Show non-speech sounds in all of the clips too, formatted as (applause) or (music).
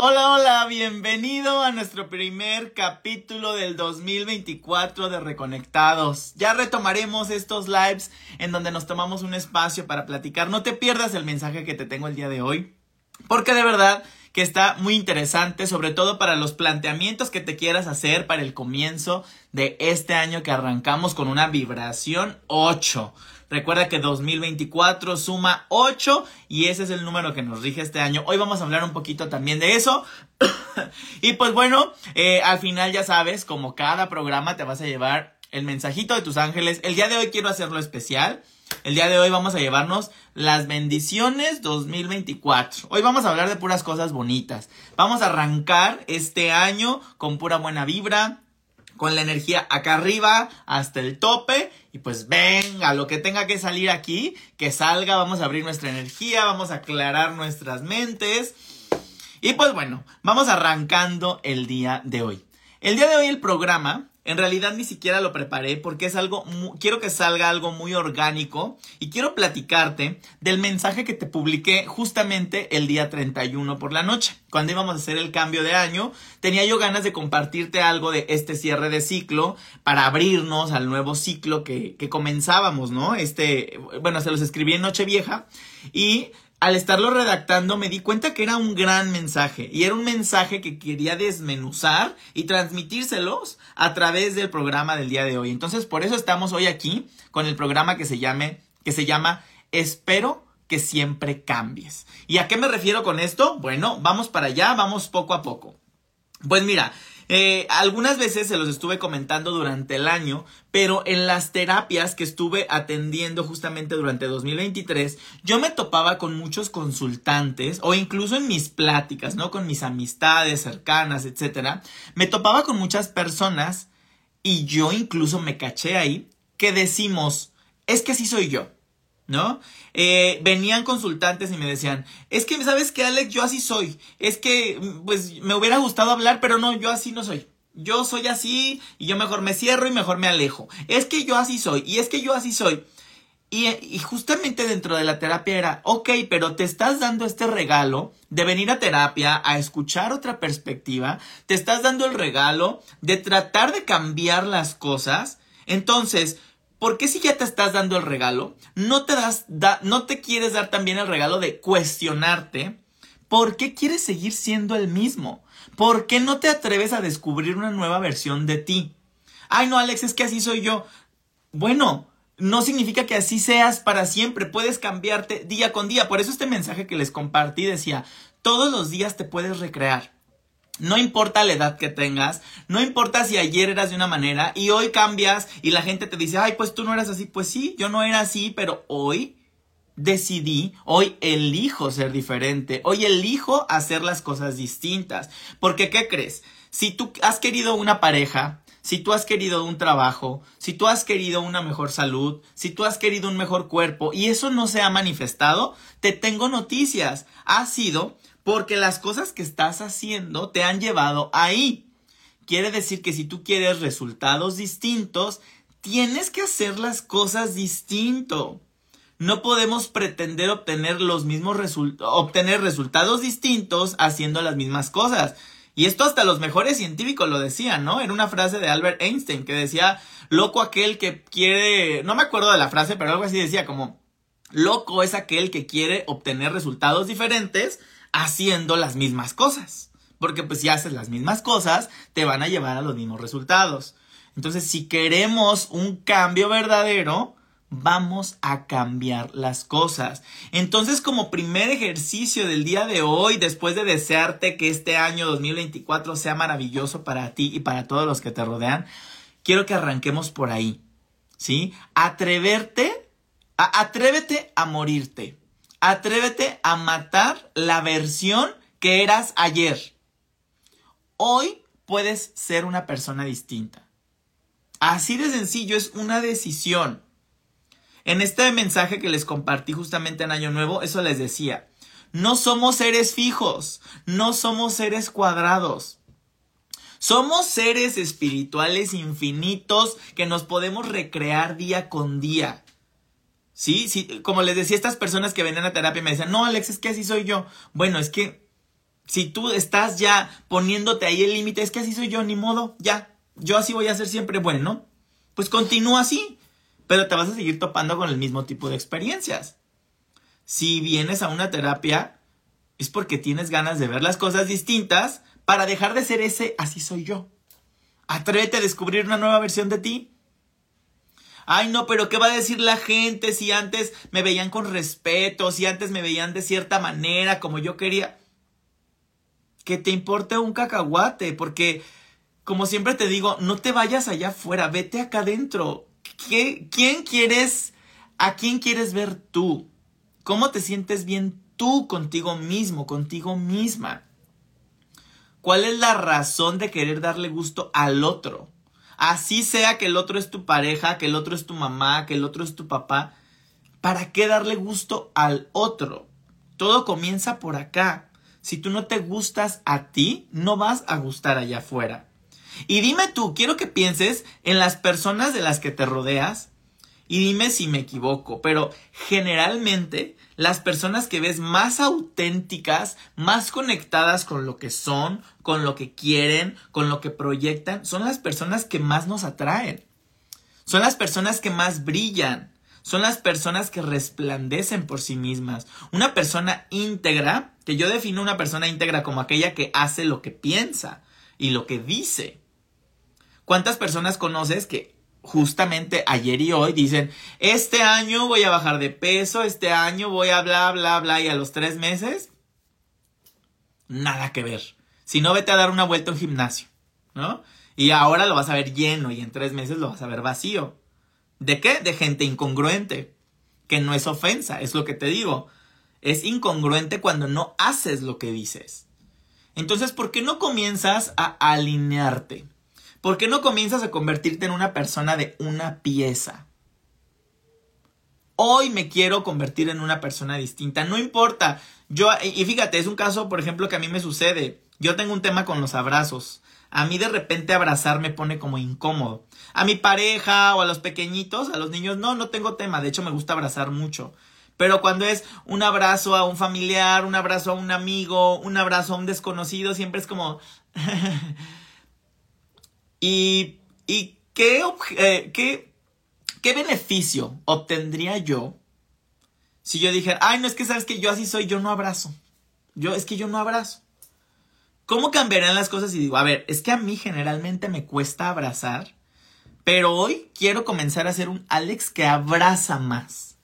Hola, hola, bienvenido a nuestro primer capítulo del 2024 de Reconectados. Ya retomaremos estos lives en donde nos tomamos un espacio para platicar. No te pierdas el mensaje que te tengo el día de hoy, porque de verdad que está muy interesante, sobre todo para los planteamientos que te quieras hacer para el comienzo de este año que arrancamos con una vibración 8. Recuerda que 2024 suma 8 y ese es el número que nos rige este año. Hoy vamos a hablar un poquito también de eso. (coughs) y pues bueno, eh, al final ya sabes, como cada programa te vas a llevar el mensajito de tus ángeles. El día de hoy quiero hacerlo especial. El día de hoy vamos a llevarnos las bendiciones 2024. Hoy vamos a hablar de puras cosas bonitas. Vamos a arrancar este año con pura buena vibra, con la energía acá arriba hasta el tope y pues venga, lo que tenga que salir aquí, que salga, vamos a abrir nuestra energía, vamos a aclarar nuestras mentes. Y pues bueno, vamos arrancando el día de hoy. El día de hoy el programa en realidad ni siquiera lo preparé porque es algo, quiero que salga algo muy orgánico y quiero platicarte del mensaje que te publiqué justamente el día 31 por la noche. Cuando íbamos a hacer el cambio de año, tenía yo ganas de compartirte algo de este cierre de ciclo para abrirnos al nuevo ciclo que, que comenzábamos, ¿no? Este, bueno, se los escribí en Nochevieja y al estarlo redactando me di cuenta que era un gran mensaje y era un mensaje que quería desmenuzar y transmitírselos a través del programa del día de hoy. Entonces, por eso estamos hoy aquí con el programa que se llame que se llama Espero que siempre cambies. ¿Y a qué me refiero con esto? Bueno, vamos para allá, vamos poco a poco. Pues mira, eh, algunas veces se los estuve comentando durante el año, pero en las terapias que estuve atendiendo justamente durante 2023, yo me topaba con muchos consultantes o incluso en mis pláticas, ¿no? Con mis amistades cercanas, etcétera, me topaba con muchas personas y yo incluso me caché ahí que decimos, es que así soy yo. ¿No? Eh, venían consultantes y me decían, es que, ¿sabes qué, Alex? Yo así soy. Es que, pues, me hubiera gustado hablar, pero no, yo así no soy. Yo soy así y yo mejor me cierro y mejor me alejo. Es que yo así soy y es que yo así soy. Y, y, justamente dentro de la terapia era, ok, pero te estás dando este regalo de venir a terapia, a escuchar otra perspectiva, te estás dando el regalo de tratar de cambiar las cosas. Entonces, ¿Por qué si ya te estás dando el regalo, no te das, no te quieres dar también el regalo de cuestionarte? ¿Por qué quieres seguir siendo el mismo? ¿Por qué no te atreves a descubrir una nueva versión de ti? Ay, no, Alex, es que así soy yo. Bueno, no significa que así seas para siempre. Puedes cambiarte día con día. Por eso este mensaje que les compartí decía, todos los días te puedes recrear. No importa la edad que tengas, no importa si ayer eras de una manera y hoy cambias y la gente te dice, ay, pues tú no eras así. Pues sí, yo no era así, pero hoy decidí, hoy elijo ser diferente, hoy elijo hacer las cosas distintas. Porque, ¿qué crees? Si tú has querido una pareja, si tú has querido un trabajo, si tú has querido una mejor salud, si tú has querido un mejor cuerpo y eso no se ha manifestado, te tengo noticias. Ha sido porque las cosas que estás haciendo te han llevado ahí. Quiere decir que si tú quieres resultados distintos, tienes que hacer las cosas distinto. No podemos pretender obtener los mismos obtener resultados distintos haciendo las mismas cosas. Y esto hasta los mejores científicos lo decían, ¿no? Era una frase de Albert Einstein que decía, loco aquel que quiere, no me acuerdo de la frase, pero algo así decía como, loco es aquel que quiere obtener resultados diferentes haciendo las mismas cosas. Porque pues si haces las mismas cosas, te van a llevar a los mismos resultados. Entonces, si queremos un cambio verdadero, vamos a cambiar las cosas. Entonces, como primer ejercicio del día de hoy, después de desearte que este año 2024 sea maravilloso para ti y para todos los que te rodean, quiero que arranquemos por ahí. ¿Sí? Atreverte, atrévete a morirte. Atrévete a matar la versión que eras ayer. Hoy puedes ser una persona distinta. Así de sencillo, es una decisión. En este mensaje que les compartí justamente en Año Nuevo, eso les decía. No somos seres fijos, no somos seres cuadrados. Somos seres espirituales infinitos que nos podemos recrear día con día. Sí, sí, como les decía, estas personas que venían a terapia me decían, no, Alex, es que así soy yo. Bueno, es que Si tú estás ya poniéndote ahí el límite, es que así soy yo, ni modo, ya, yo así voy a ser siempre bueno, pues continúa así, pero te vas a seguir topando con el mismo tipo de experiencias. Si vienes a una terapia, es porque tienes ganas de ver las cosas distintas para dejar de ser ese así soy yo. Atrévete a descubrir una nueva versión de ti. Ay, no, pero ¿qué va a decir la gente si antes me veían con respeto, si antes me veían de cierta manera, como yo quería? Que te importe un cacahuate, porque, como siempre te digo, no te vayas allá afuera, vete acá adentro. ¿Qué, ¿Quién quieres, a quién quieres ver tú? ¿Cómo te sientes bien tú contigo mismo, contigo misma? ¿Cuál es la razón de querer darle gusto al otro? Así sea que el otro es tu pareja, que el otro es tu mamá, que el otro es tu papá. ¿Para qué darle gusto al otro? Todo comienza por acá. Si tú no te gustas a ti, no vas a gustar allá afuera. Y dime tú, quiero que pienses en las personas de las que te rodeas y dime si me equivoco, pero generalmente las personas que ves más auténticas, más conectadas con lo que son, con lo que quieren, con lo que proyectan, son las personas que más nos atraen. Son las personas que más brillan. Son las personas que resplandecen por sí mismas. Una persona íntegra, que yo defino una persona íntegra como aquella que hace lo que piensa y lo que dice. ¿Cuántas personas conoces que justamente ayer y hoy dicen, este año voy a bajar de peso, este año voy a bla, bla, bla, y a los tres meses, nada que ver. Si no, vete a dar una vuelta en gimnasio, ¿no? Y ahora lo vas a ver lleno y en tres meses lo vas a ver vacío. ¿De qué? De gente incongruente. Que no es ofensa, es lo que te digo. Es incongruente cuando no haces lo que dices. Entonces, ¿por qué no comienzas a alinearte? ¿Por qué no comienzas a convertirte en una persona de una pieza? Hoy me quiero convertir en una persona distinta, no importa. Yo, y fíjate, es un caso, por ejemplo, que a mí me sucede. Yo tengo un tema con los abrazos. A mí de repente abrazar me pone como incómodo. A mi pareja o a los pequeñitos, a los niños, no, no tengo tema. De hecho, me gusta abrazar mucho. Pero cuando es un abrazo a un familiar, un abrazo a un amigo, un abrazo a un desconocido, siempre es como... (laughs) ¿Y, y qué, eh, qué, qué beneficio obtendría yo si yo dijera, ay, no es que sabes que yo así soy, yo no abrazo? Yo, es que yo no abrazo. ¿Cómo cambiarían las cosas si digo, a ver, es que a mí generalmente me cuesta abrazar, pero hoy quiero comenzar a ser un Alex que abraza más.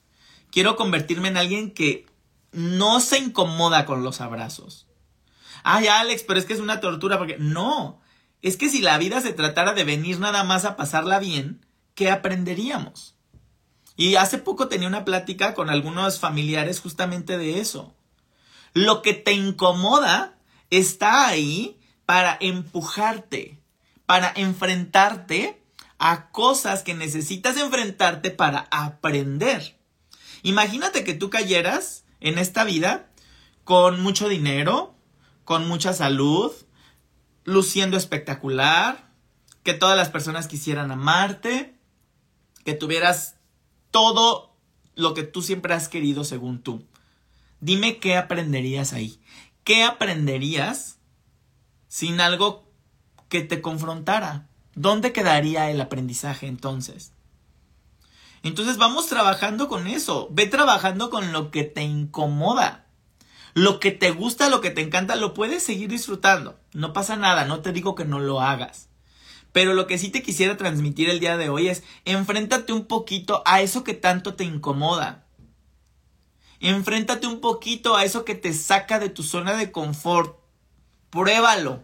Quiero convertirme en alguien que no se incomoda con los abrazos. Ay, Alex, pero es que es una tortura porque no, es que si la vida se tratara de venir nada más a pasarla bien, ¿qué aprenderíamos? Y hace poco tenía una plática con algunos familiares justamente de eso. Lo que te incomoda está ahí para empujarte, para enfrentarte a cosas que necesitas enfrentarte para aprender. Imagínate que tú cayeras en esta vida con mucho dinero, con mucha salud, luciendo espectacular, que todas las personas quisieran amarte, que tuvieras todo lo que tú siempre has querido según tú. Dime qué aprenderías ahí. ¿Qué aprenderías sin algo que te confrontara? ¿Dónde quedaría el aprendizaje entonces? Entonces vamos trabajando con eso. Ve trabajando con lo que te incomoda. Lo que te gusta, lo que te encanta, lo puedes seguir disfrutando. No pasa nada, no te digo que no lo hagas. Pero lo que sí te quisiera transmitir el día de hoy es, enfréntate un poquito a eso que tanto te incomoda. Enfréntate un poquito a eso que te saca de tu zona de confort. Pruébalo.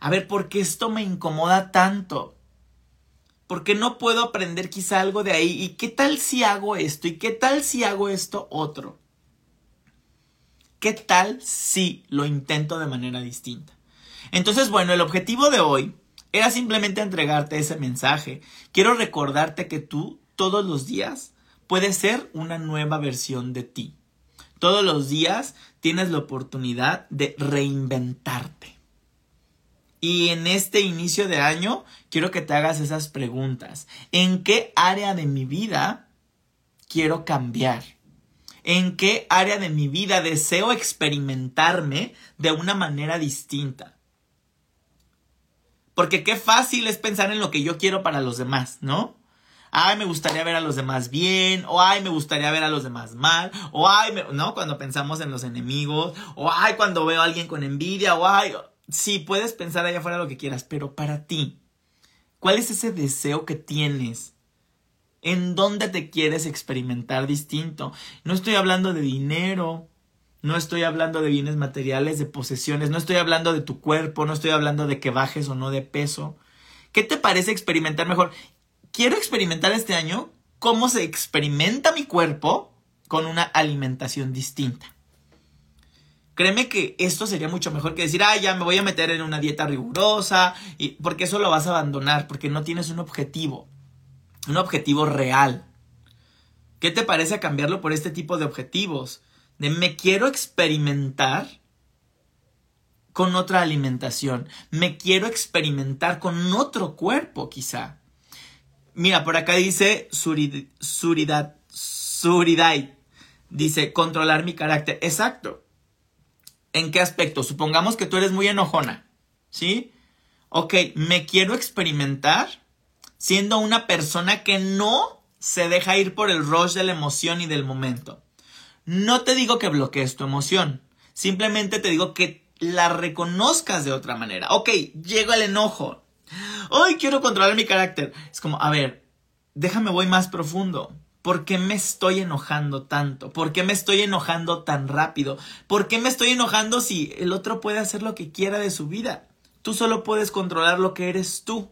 A ver, ¿por qué esto me incomoda tanto? ¿Por qué no puedo aprender quizá algo de ahí? ¿Y qué tal si hago esto? ¿Y qué tal si hago esto otro? ¿Qué tal si lo intento de manera distinta? Entonces, bueno, el objetivo de hoy era simplemente entregarte ese mensaje. Quiero recordarte que tú todos los días puedes ser una nueva versión de ti. Todos los días tienes la oportunidad de reinventarte. Y en este inicio de año quiero que te hagas esas preguntas. ¿En qué área de mi vida quiero cambiar? En qué área de mi vida deseo experimentarme de una manera distinta. Porque qué fácil es pensar en lo que yo quiero para los demás, ¿no? Ay, me gustaría ver a los demás bien, o ay, me gustaría ver a los demás mal, o ay, ¿no? Cuando pensamos en los enemigos, o ay, cuando veo a alguien con envidia, o ay, sí, puedes pensar allá afuera lo que quieras, pero para ti, ¿cuál es ese deseo que tienes? ¿En dónde te quieres experimentar distinto? No estoy hablando de dinero, no estoy hablando de bienes materiales, de posesiones, no estoy hablando de tu cuerpo, no estoy hablando de que bajes o no de peso. ¿Qué te parece experimentar mejor? Quiero experimentar este año cómo se experimenta mi cuerpo con una alimentación distinta. Créeme que esto sería mucho mejor que decir, ah, ya me voy a meter en una dieta rigurosa, y, porque eso lo vas a abandonar, porque no tienes un objetivo, un objetivo real. ¿Qué te parece cambiarlo por este tipo de objetivos? De me quiero experimentar con otra alimentación, me quiero experimentar con otro cuerpo quizá. Mira, por acá dice Surid, Suridad, Suridai. Dice, controlar mi carácter. Exacto. ¿En qué aspecto? Supongamos que tú eres muy enojona, ¿sí? Ok, me quiero experimentar siendo una persona que no se deja ir por el rush de la emoción y del momento. No te digo que bloquees tu emoción, simplemente te digo que la reconozcas de otra manera. Ok, llega el enojo. Hoy quiero controlar mi carácter. Es como, a ver, déjame voy más profundo. ¿Por qué me estoy enojando tanto? ¿Por qué me estoy enojando tan rápido? ¿Por qué me estoy enojando si el otro puede hacer lo que quiera de su vida? Tú solo puedes controlar lo que eres tú.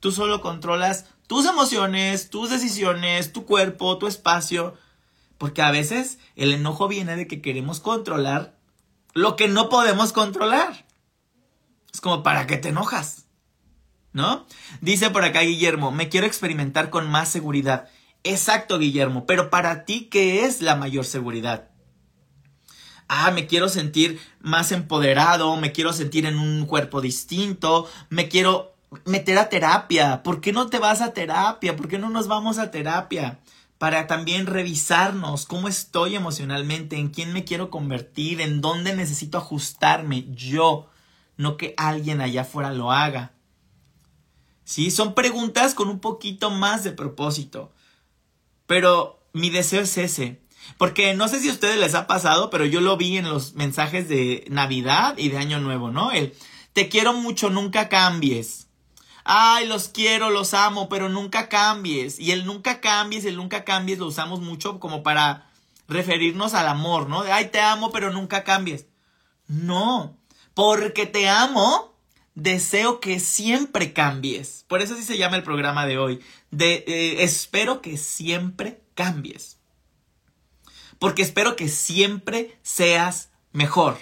Tú solo controlas tus emociones, tus decisiones, tu cuerpo, tu espacio. Porque a veces el enojo viene de que queremos controlar lo que no podemos controlar. Es como, ¿para qué te enojas? ¿No? Dice por acá Guillermo, me quiero experimentar con más seguridad. Exacto, Guillermo, pero para ti, ¿qué es la mayor seguridad? Ah, me quiero sentir más empoderado, me quiero sentir en un cuerpo distinto, me quiero meter a terapia. ¿Por qué no te vas a terapia? ¿Por qué no nos vamos a terapia? Para también revisarnos cómo estoy emocionalmente, en quién me quiero convertir, en dónde necesito ajustarme yo, no que alguien allá afuera lo haga. Sí, son preguntas con un poquito más de propósito. Pero mi deseo es ese. Porque no sé si a ustedes les ha pasado, pero yo lo vi en los mensajes de Navidad y de Año Nuevo, ¿no? El te quiero mucho, nunca cambies. Ay, los quiero, los amo, pero nunca cambies. Y el nunca cambies, el nunca cambies lo usamos mucho como para referirnos al amor, ¿no? De, ay, te amo, pero nunca cambies. No, porque te amo, deseo que siempre cambies. Por eso así se llama el programa de hoy. De, eh, espero que siempre cambies. Porque espero que siempre seas mejor.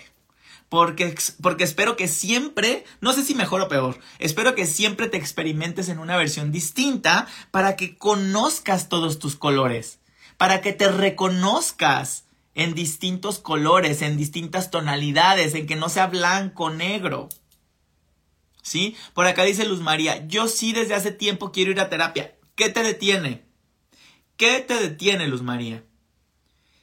Porque, porque espero que siempre, no sé si mejor o peor, espero que siempre te experimentes en una versión distinta para que conozcas todos tus colores, para que te reconozcas en distintos colores, en distintas tonalidades, en que no sea blanco, negro. ¿sí? Por acá dice Luz María, yo sí desde hace tiempo quiero ir a terapia. ¿Qué te detiene? ¿Qué te detiene, Luz María?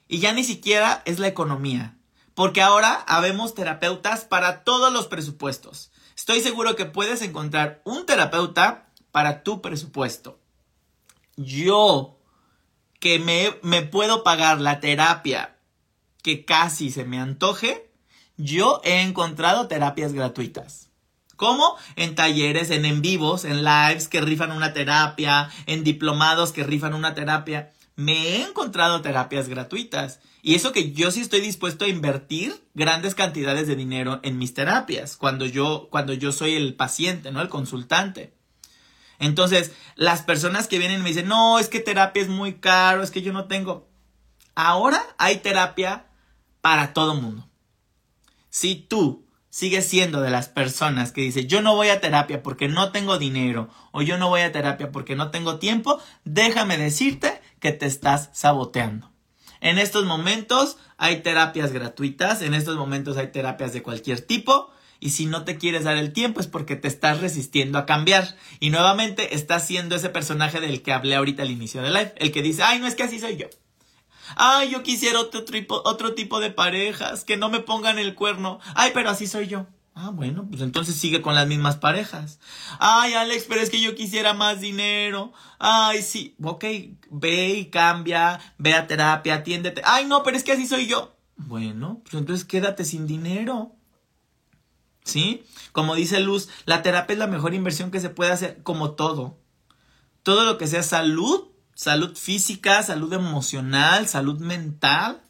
Y ya ni siquiera es la economía, porque ahora habemos terapeutas para todos los presupuestos. Estoy seguro que puedes encontrar un terapeuta para tu presupuesto. Yo, que me, me puedo pagar la terapia que casi se me antoje, yo he encontrado terapias gratuitas. ¿Cómo? En talleres, en en vivos, en lives que rifan una terapia, en diplomados que rifan una terapia. Me he encontrado terapias gratuitas. Y eso que yo sí estoy dispuesto a invertir grandes cantidades de dinero en mis terapias, cuando yo, cuando yo soy el paciente, ¿no? El consultante. Entonces, las personas que vienen y me dicen, no, es que terapia es muy caro, es que yo no tengo. Ahora hay terapia para todo mundo. Si tú sigue siendo de las personas que dice yo no voy a terapia porque no tengo dinero o yo no voy a terapia porque no tengo tiempo, déjame decirte que te estás saboteando. En estos momentos hay terapias gratuitas, en estos momentos hay terapias de cualquier tipo. Y si no te quieres dar el tiempo es porque te estás resistiendo a cambiar. Y nuevamente estás siendo ese personaje del que hablé ahorita al inicio del live. El que dice, ay, no es que así soy yo. Ay, yo quisiera otro otro tipo de parejas, que no me pongan el cuerno. Ay, pero así soy yo. Ah, bueno, pues entonces sigue con las mismas parejas. Ay, Alex, pero es que yo quisiera más dinero. Ay, sí, ok, ve y cambia, ve a terapia, atiéndete. Ay, no, pero es que así soy yo. Bueno, pues entonces quédate sin dinero. ¿Sí? Como dice Luz, la terapia es la mejor inversión que se puede hacer, como todo. Todo lo que sea salud, salud física, salud emocional, salud mental.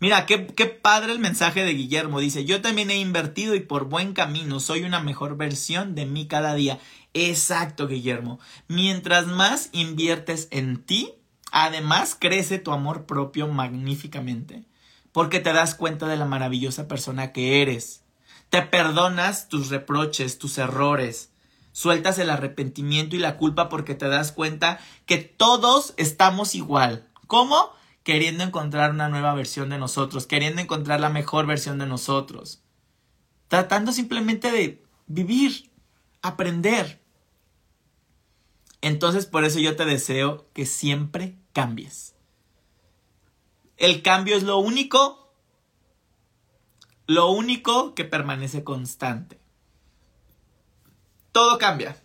Mira, qué, qué padre el mensaje de Guillermo. Dice, yo también he invertido y por buen camino soy una mejor versión de mí cada día. Exacto, Guillermo. Mientras más inviertes en ti, además crece tu amor propio magníficamente. Porque te das cuenta de la maravillosa persona que eres. Te perdonas tus reproches, tus errores. Sueltas el arrepentimiento y la culpa porque te das cuenta que todos estamos igual. ¿Cómo? Queriendo encontrar una nueva versión de nosotros, queriendo encontrar la mejor versión de nosotros. Tratando simplemente de vivir, aprender. Entonces por eso yo te deseo que siempre cambies. El cambio es lo único lo único que permanece constante. Todo cambia,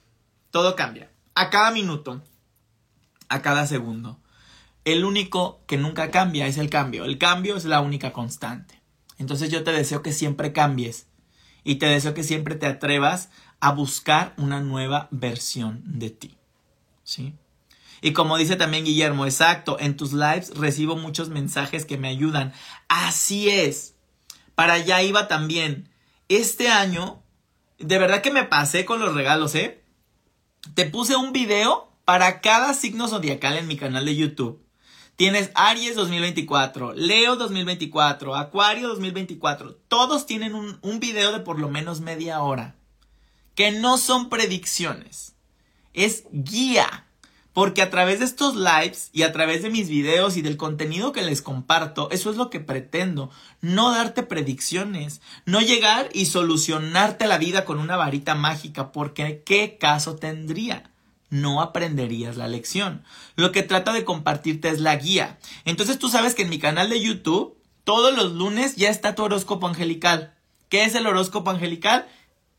todo cambia. A cada minuto, a cada segundo. El único que nunca cambia es el cambio. El cambio es la única constante. Entonces yo te deseo que siempre cambies y te deseo que siempre te atrevas a buscar una nueva versión de ti. ¿Sí? Y como dice también Guillermo, exacto, en tus lives recibo muchos mensajes que me ayudan. Así es para allá iba también. Este año, de verdad que me pasé con los regalos, ¿eh? Te puse un video para cada signo zodiacal en mi canal de YouTube. Tienes Aries 2024, Leo 2024, Acuario 2024. Todos tienen un, video de por lo menos media hora. Que no son predicciones. Es guía. Porque a través de estos lives y a través de mis videos y del contenido que les comparto, eso es lo que pretendo. No darte predicciones, no llegar y solucionarte la vida con una varita mágica, porque ¿qué caso tendría? No aprenderías la lección. Lo que trato de compartirte es la guía. Entonces tú sabes que en mi canal de YouTube, todos los lunes ya está tu horóscopo angelical. ¿Qué es el horóscopo angelical?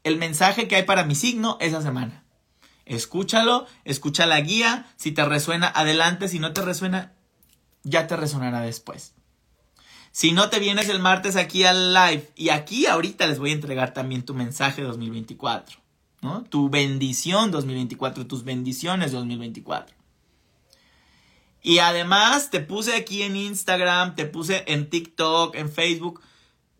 El mensaje que hay para mi signo esa semana. Escúchalo, escucha la guía, si te resuena, adelante, si no te resuena, ya te resonará después. Si no te vienes el martes aquí al live y aquí ahorita les voy a entregar también tu mensaje 2024, Tu bendición 2024, tus bendiciones 2024. Y además te puse aquí en Instagram, te puse en TikTok, en Facebook,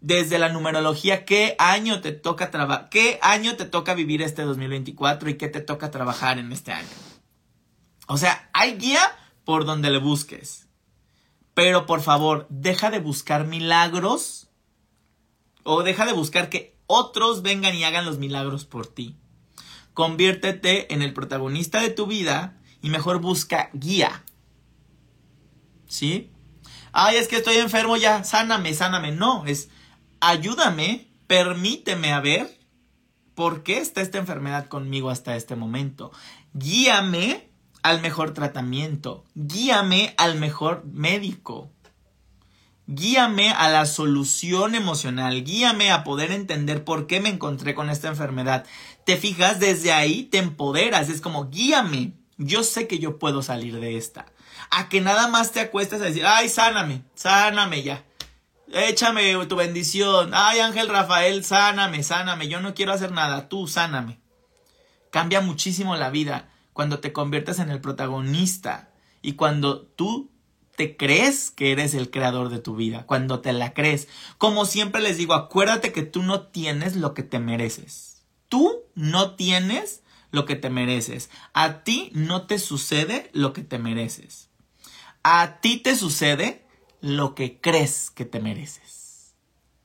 desde la numerología qué año te toca trabajar, qué año te toca vivir este 2024 y qué te toca trabajar en este año. O sea, hay guía por donde le busques. Pero por favor, deja de buscar milagros o deja de buscar que otros vengan y hagan los milagros por ti. Conviértete en el protagonista de tu vida y mejor busca guía. ¿Sí? Ay, es que estoy enfermo ya, sáname, sáname. No, es ayúdame, permíteme a ver por qué está esta enfermedad conmigo hasta este momento. Guíame al mejor tratamiento, guíame al mejor médico, guíame a la solución emocional, guíame a poder entender por qué me encontré con esta enfermedad. Te fijas, desde ahí te empoderas, es como guíame, yo sé que yo puedo salir de esta. A que nada más te acuestes a decir, ay, sáname, sáname ya échame tu bendición. Ay, Ángel Rafael, sáname, sáname. Yo no quiero hacer nada, tú sáname. Cambia muchísimo la vida cuando te conviertes en el protagonista y cuando tú te crees que eres el creador de tu vida, cuando te la crees. Como siempre les digo, acuérdate que tú no tienes lo que te mereces. Tú no tienes lo que te mereces. A ti no te sucede lo que te mereces. A ti te sucede lo que crees que te mereces.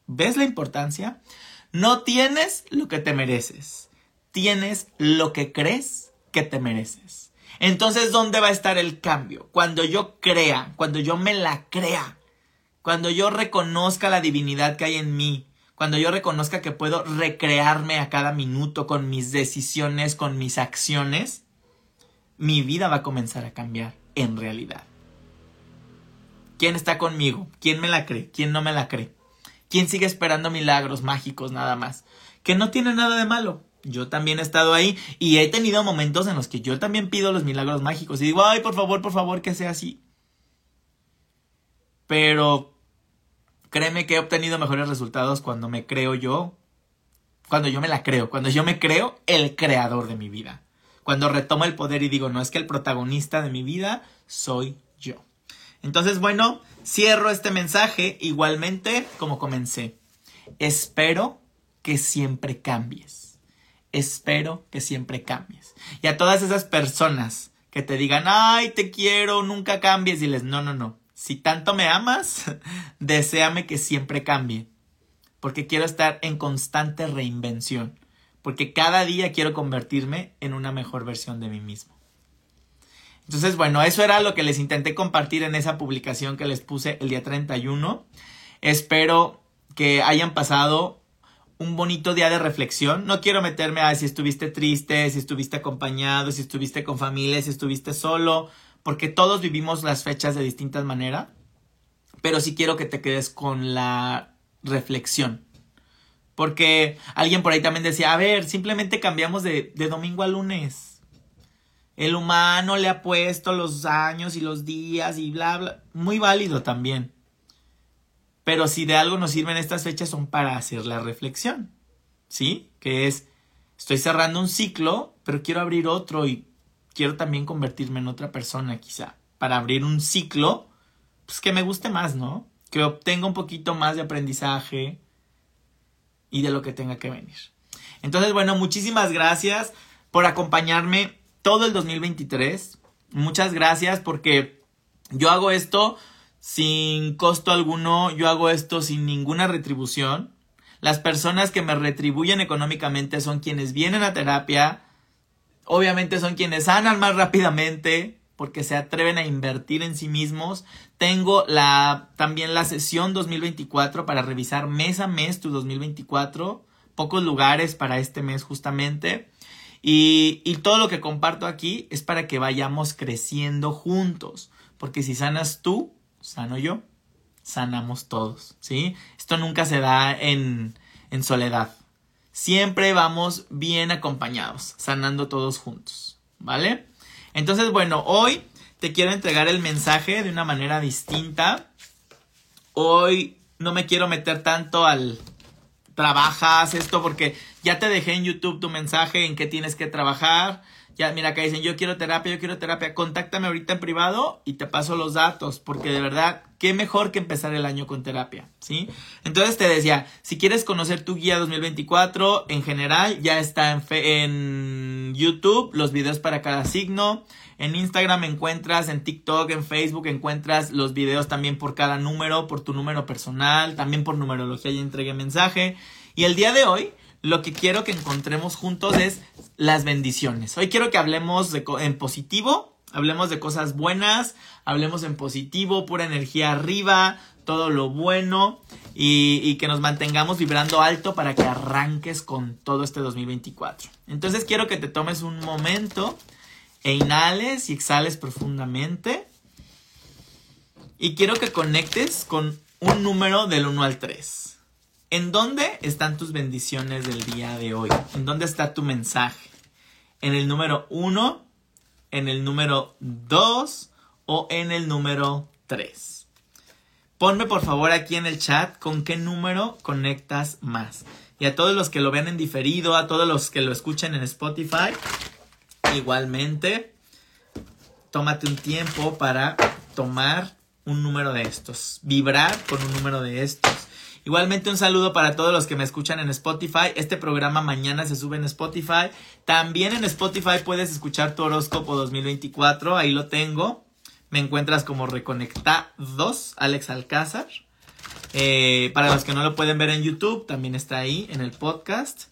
¿Ves la importancia? No tienes lo que te mereces. Tienes lo que crees que te mereces. Entonces, ¿dónde va a estar el cambio? Cuando yo crea, cuando yo me la crea, cuando yo reconozca la divinidad que hay en mí, cuando yo reconozca que puedo recrearme a cada minuto con mis decisiones, con mis acciones, mi vida va a comenzar a cambiar en realidad. ¿Quién está conmigo? ¿Quién me la cree? ¿Quién no me la cree? ¿Quién sigue esperando milagros mágicos nada más? Que no tiene nada de malo. Yo también he estado ahí y he tenido momentos en los que yo también pido los milagros mágicos y digo, ay, por favor, por favor, que sea así. Pero créeme que he obtenido mejores resultados cuando me creo yo, cuando yo me la creo, cuando yo me creo el creador de mi vida. Cuando retomo el poder y digo, no es que el protagonista de mi vida soy yo. Entonces, bueno, cierro este mensaje igualmente como comencé. Espero que siempre cambies. Espero que siempre cambies. Y a todas esas personas que te digan, ay, te quiero, nunca cambies, diles, no, no, no. Si tanto me amas, (laughs) deséame que siempre cambie. Porque quiero estar en constante reinvención. Porque cada día quiero convertirme en una mejor versión de mí mismo. Entonces, bueno, eso era lo que les intenté compartir en esa publicación que les puse el día 31. Espero que hayan pasado un bonito día de reflexión. No quiero meterme a si estuviste triste, si estuviste acompañado, si estuviste con familia, si estuviste solo, porque todos vivimos las fechas de distintas maneras. Pero sí quiero que te quedes con la reflexión. Porque alguien por ahí también decía, a ver, simplemente cambiamos de, de domingo a lunes el humano le ha puesto los años y los días y bla, bla. Muy válido también. Pero si de algo nos sirven estas fechas son para hacer la reflexión. ¿Sí? Que es, estoy cerrando un ciclo, pero quiero abrir otro y quiero también convertirme en otra persona quizá. Para abrir un ciclo, pues que me guste más, ¿no? Que obtenga un poquito más de aprendizaje y de lo que tenga que venir. Entonces, bueno, muchísimas gracias por acompañarme todo el 2023. Muchas gracias porque yo hago esto sin costo alguno, yo hago esto sin ninguna retribución. Las personas que me retribuyen económicamente son quienes vienen a terapia, obviamente son quienes sanan más rápidamente porque se atreven a invertir en sí mismos. Tengo la también la sesión 2024 para revisar mes a mes tu 2024, pocos lugares para este mes justamente. Y, y todo lo que comparto aquí es para que vayamos creciendo juntos. Porque si sanas tú, sano yo, sanamos todos, ¿sí? Esto nunca se da en, en soledad. Siempre vamos bien acompañados, sanando todos juntos, ¿vale? Entonces, bueno, hoy te quiero entregar el mensaje de una manera distinta. Hoy no me quiero meter tanto al, trabajas esto porque ya te dejé en YouTube tu mensaje en qué tienes que trabajar. Ya, mira, acá dicen, yo quiero terapia, yo quiero terapia. Contáctame ahorita en privado y te paso los datos, porque de verdad, qué mejor que empezar el año con terapia, ¿sí? Entonces te decía, si quieres conocer tu guía 2024, en general, ya está en, en YouTube, los videos para cada signo. En Instagram encuentras, en TikTok, en Facebook encuentras los videos también por cada número, por tu número personal, también por numerología y entregue mensaje. Y el día de hoy, lo que quiero que encontremos juntos es las bendiciones. Hoy quiero que hablemos de, en positivo, hablemos de cosas buenas, hablemos en positivo, pura energía arriba, todo lo bueno y, y, que nos mantengamos vibrando alto para que arranques con todo este 2024. Entonces quiero que te tomes un momento e inhales y exhales profundamente. Y quiero que conectes con un número del 1 al 3. ¿En dónde están tus bendiciones del día de hoy? ¿En dónde está tu mensaje? ¿En el número 1? ¿En el número 2? ¿O en el número 3? Ponme por favor aquí en el chat con qué número conectas más. Y a todos los que lo vean en diferido, a todos los que lo escuchen en Spotify, Igualmente, tómate un tiempo para tomar un número de estos, vibrar con un número de estos. Igualmente un saludo para todos los que me escuchan en Spotify. Este programa mañana se sube en Spotify. También en Spotify puedes escuchar tu horóscopo 2024. Ahí lo tengo. Me encuentras como Reconecta 2, Alex Alcázar. Eh, para los que no lo pueden ver en YouTube, también está ahí en el podcast.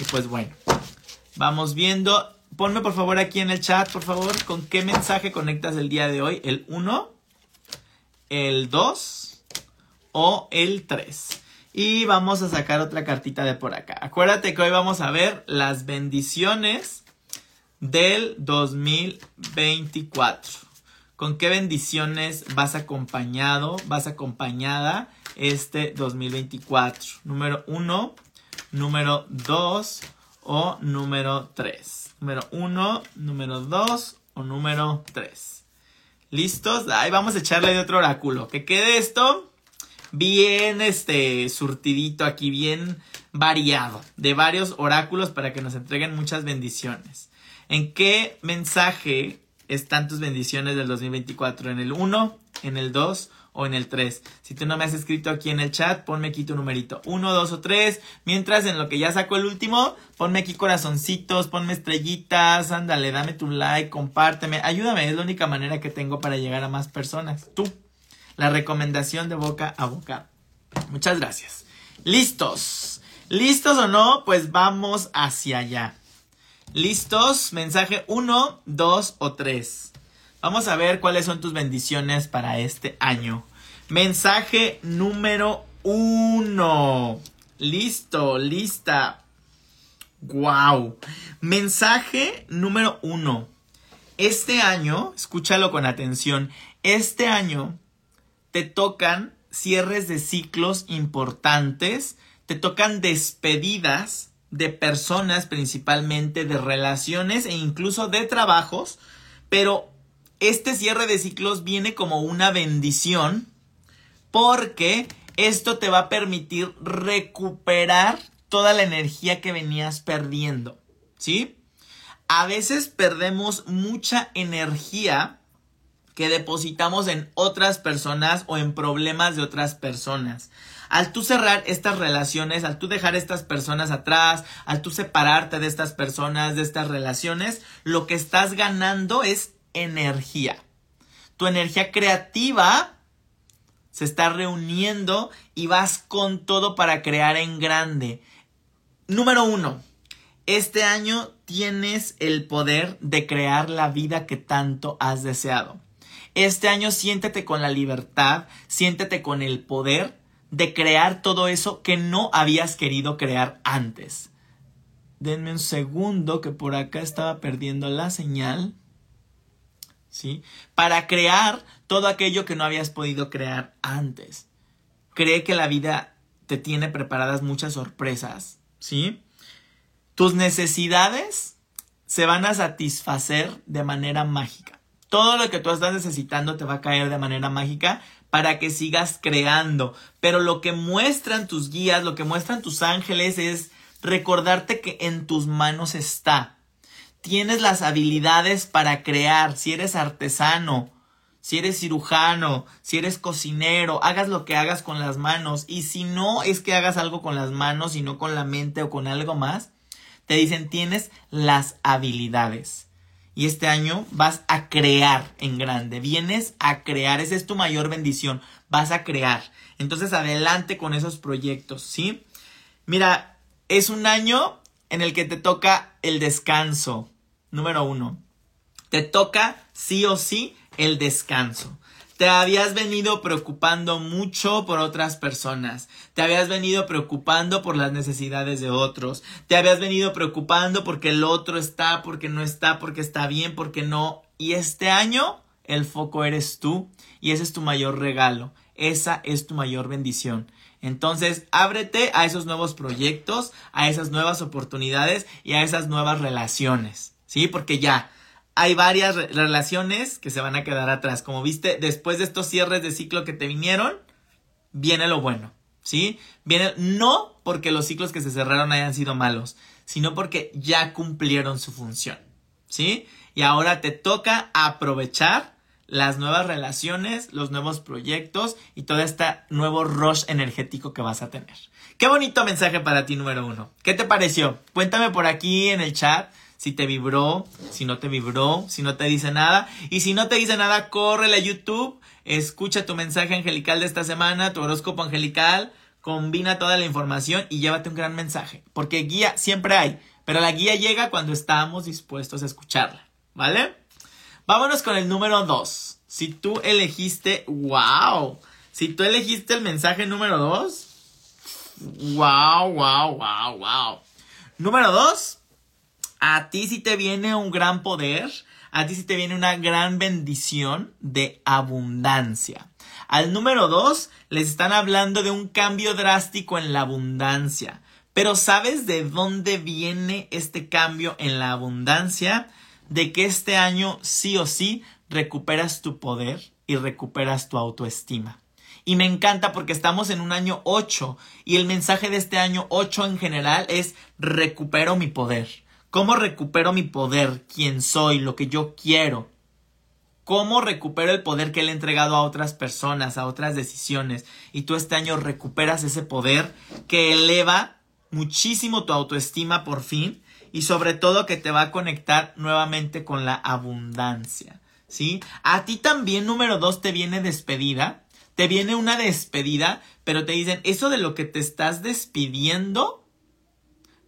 Y pues bueno, vamos viendo ponme por favor aquí en el chat, por favor, con qué mensaje conectas el día de hoy. ¿El 1, el 2 o el 3? Y vamos a sacar otra cartita de por acá. Acuérdate que hoy vamos a ver las bendiciones del 2024. ¿Con qué bendiciones vas acompañado, vas acompañada este 2024? Número uno, número dos o número tres. Número uno, número dos o número tres. ¿Listos? Ahí vamos a echarle de otro oráculo. Que quede esto bien este surtidito aquí, bien variado, de varios oráculos para que nos entreguen muchas bendiciones. ¿En qué mensaje están tus bendiciones del 2024? ¿En el 1, en el 2 o en el 3? Si tú no me has escrito aquí en el chat, ponme aquí tu numerito 1, 2 o 3. Mientras en lo que ya saco el último, ponme aquí corazoncitos, ponme estrellitas, ándale, dame tu like, compárteme, ayúdame, es la única manera que tengo para llegar a más personas. Tú, la recomendación de boca a boca. Muchas gracias. ¿Listos? ¿Listos o no? Pues vamos hacia allá. ¿Listos? Mensaje 1, 2 o 3. Vamos a ver cuáles son tus bendiciones para este año. Mensaje número 1. Listo, lista. Wow. Mensaje número 1. Este año, escúchalo con atención, este año te tocan cierres de ciclos importantes, te tocan despedidas de personas principalmente, de relaciones e incluso de trabajos, pero este cierre de ciclos viene como una bendición porque esto te va a permitir recuperar toda la energía que venías perdiendo, ¿sí? A veces perdemos mucha energía que depositamos en otras personas o en problemas de otras personas. Al tú cerrar estas relaciones, al tú dejar estas personas atrás, al tú separarte de estas personas, de estas relaciones, lo que estás ganando es energía. Tu energía creativa se está reuniendo y vas con todo para crear en grande. Número uno, este año tienes el poder de crear la vida que tanto has deseado. Este año siéntete con la libertad, siéntete con el poder de crear todo eso que no habías querido crear antes. Denme un segundo que por acá estaba perdiendo la señal. ¿Sí? Para crear todo aquello que no habías podido crear antes. Cree que la vida te tiene preparadas muchas sorpresas. ¿Sí? Tus necesidades se van a satisfacer de manera mágica. Todo lo que tú estás necesitando te va a caer de manera mágica para que sigas creando. Pero lo que muestran tus guías, lo que muestran tus ángeles es recordarte que en tus manos está. Tienes las habilidades para crear, si eres artesano, si eres cirujano, si eres cocinero, hagas lo que hagas con las manos. Y si no es que hagas algo con las manos y no con la mente o con algo más, te dicen tienes las habilidades y este año vas a crear en grande. Vienes a crear, esa es tu mayor bendición. Vas a crear. Entonces adelante con esos proyectos, ¿sí? Mira, es un año en el que te toca el descanso. Número uno. Te toca sí o sí el descanso. Te habías venido preocupando mucho por otras personas. Te habías venido preocupando por las necesidades de otros. Te habías venido preocupando porque el otro está, porque no está, porque está bien, porque no. Y este año el foco eres tú y ese es tu mayor regalo. Esa es tu mayor bendición. Entonces, ábrete a esos nuevos proyectos, a esas nuevas oportunidades y a esas nuevas relaciones. ¿Sí? Porque ya, hay varias relaciones que se van a quedar atrás. Como viste, después de estos cierres de ciclo que te vinieron, viene lo bueno, ¿sí? Viene no porque los ciclos que se cerraron hayan sido malos, sino porque ya cumplieron su función, ¿sí? Y ahora te toca aprovechar las nuevas relaciones, los nuevos proyectos y todo este nuevo rush energético que vas a tener. Qué bonito mensaje para ti número uno. ¿Qué te pareció? Cuéntame por aquí en el chat si te vibró, si no te vibró, si no te dice nada. Y si no te dice nada, córrele a YouTube, escucha tu mensaje angelical de esta semana, tu horóscopo angelical, combina toda la información y llévate un gran mensaje. Porque guía siempre hay, pero la guía llega cuando estamos dispuestos a escucharla. ¿Vale? Vámonos con el número 2. Si tú elegiste, wow. Si tú elegiste el mensaje número 2, wow, wow, wow, wow. Número 2, a ti sí te viene un gran poder, a ti sí te viene una gran bendición de abundancia. Al número dos, les están hablando de un cambio drástico en la abundancia. Pero ¿sabes de dónde viene este cambio en la abundancia? De que este año sí o sí recuperas tu poder y recuperas tu autoestima. Y me encanta porque estamos en un año 8 y el mensaje de este año 8 en general es recupero mi poder. ¿Cómo recupero mi poder? ¿Quién soy? Lo que yo quiero. ¿Cómo recupero el poder que le he entregado a otras personas, a otras decisiones? Y tú este año recuperas ese poder que eleva muchísimo tu autoestima por fin y sobre todo que te va a conectar nuevamente con la abundancia. ¿Sí? A ti también, número dos, te viene despedida. Te viene una despedida, pero te dicen, eso de lo que te estás despidiendo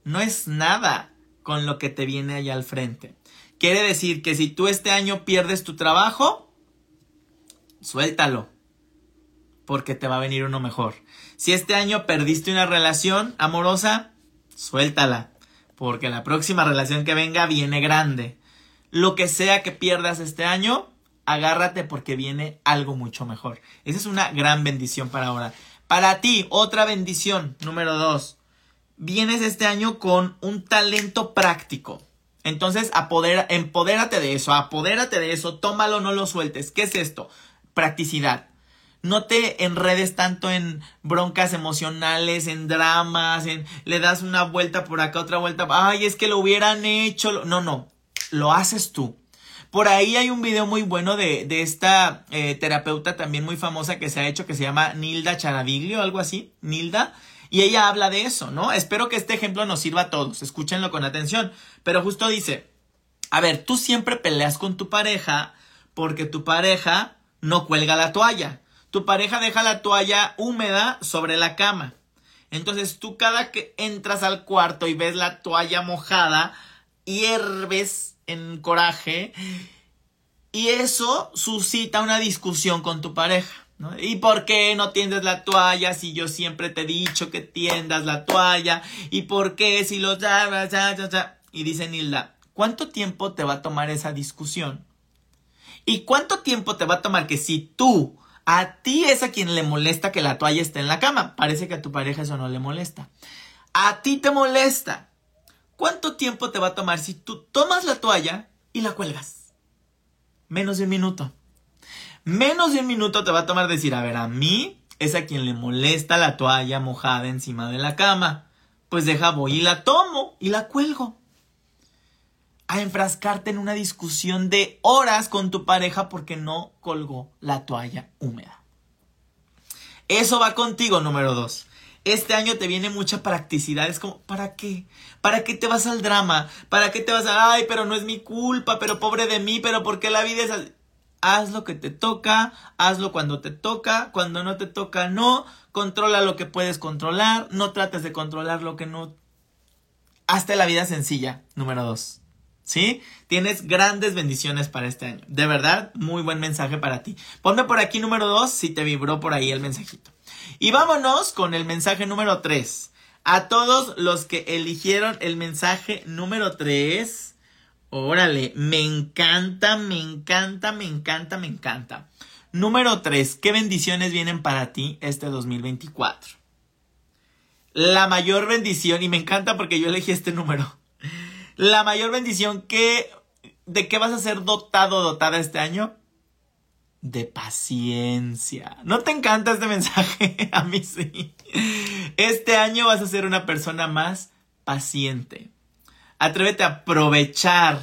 no es nada con lo que te viene allá al frente. Quiere decir que si tú este año pierdes tu trabajo, suéltalo, porque te va a venir uno mejor. Si este año perdiste una relación amorosa, suéltala, porque la próxima relación que venga viene grande. Lo que sea que pierdas este año, agárrate porque viene algo mucho mejor. Esa es una gran bendición para ahora. Para ti, otra bendición, número dos. Vienes este año con un talento práctico. Entonces, empodérate de eso, apodérate de eso, tómalo, no lo sueltes. ¿Qué es esto? Practicidad. No te enredes tanto en broncas emocionales, en dramas, en le das una vuelta por acá, otra vuelta. Ay, es que lo hubieran hecho. No, no, lo haces tú. Por ahí hay un video muy bueno de, de esta eh, terapeuta también muy famosa que se ha hecho que se llama Nilda Charaviglio, algo así. Nilda. Y ella habla de eso, ¿no? Espero que este ejemplo nos sirva a todos, escúchenlo con atención. Pero justo dice, a ver, tú siempre peleas con tu pareja porque tu pareja no cuelga la toalla. Tu pareja deja la toalla húmeda sobre la cama. Entonces tú cada que entras al cuarto y ves la toalla mojada, hierves en coraje y eso suscita una discusión con tu pareja. ¿Y por qué no tiendes la toalla si yo siempre te he dicho que tiendas la toalla? ¿Y por qué si lo... Y dice Nilda, ¿cuánto tiempo te va a tomar esa discusión? ¿Y cuánto tiempo te va a tomar que si tú, a ti es a quien le molesta que la toalla esté en la cama? Parece que a tu pareja eso no le molesta. A ti te molesta. ¿Cuánto tiempo te va a tomar si tú tomas la toalla y la cuelgas? Menos de un minuto. Menos de un minuto te va a tomar decir, a ver, a mí es a quien le molesta la toalla mojada encima de la cama. Pues deja, voy y la tomo y la cuelgo. A enfrascarte en una discusión de horas con tu pareja porque no colgó la toalla húmeda. Eso va contigo, número dos. Este año te viene mucha practicidad. Es como, ¿para qué? ¿Para qué te vas al drama? ¿Para qué te vas a, ay, pero no es mi culpa, pero pobre de mí, pero ¿por qué la vida es así? Haz lo que te toca, hazlo cuando te toca, cuando no te toca no, controla lo que puedes controlar, no trates de controlar lo que no... Hazte la vida sencilla, número dos. ¿Sí? Tienes grandes bendiciones para este año. De verdad, muy buen mensaje para ti. Ponme por aquí número dos si te vibró por ahí el mensajito. Y vámonos con el mensaje número tres. A todos los que eligieron el mensaje número tres Órale, me encanta, me encanta, me encanta, me encanta. Número 3, ¿qué bendiciones vienen para ti este 2024? La mayor bendición, y me encanta porque yo elegí este número. La mayor bendición que, ¿de qué vas a ser dotado, dotada este año? De paciencia. ¿No te encanta este mensaje? (laughs) a mí sí. Este año vas a ser una persona más paciente Atrévete a aprovechar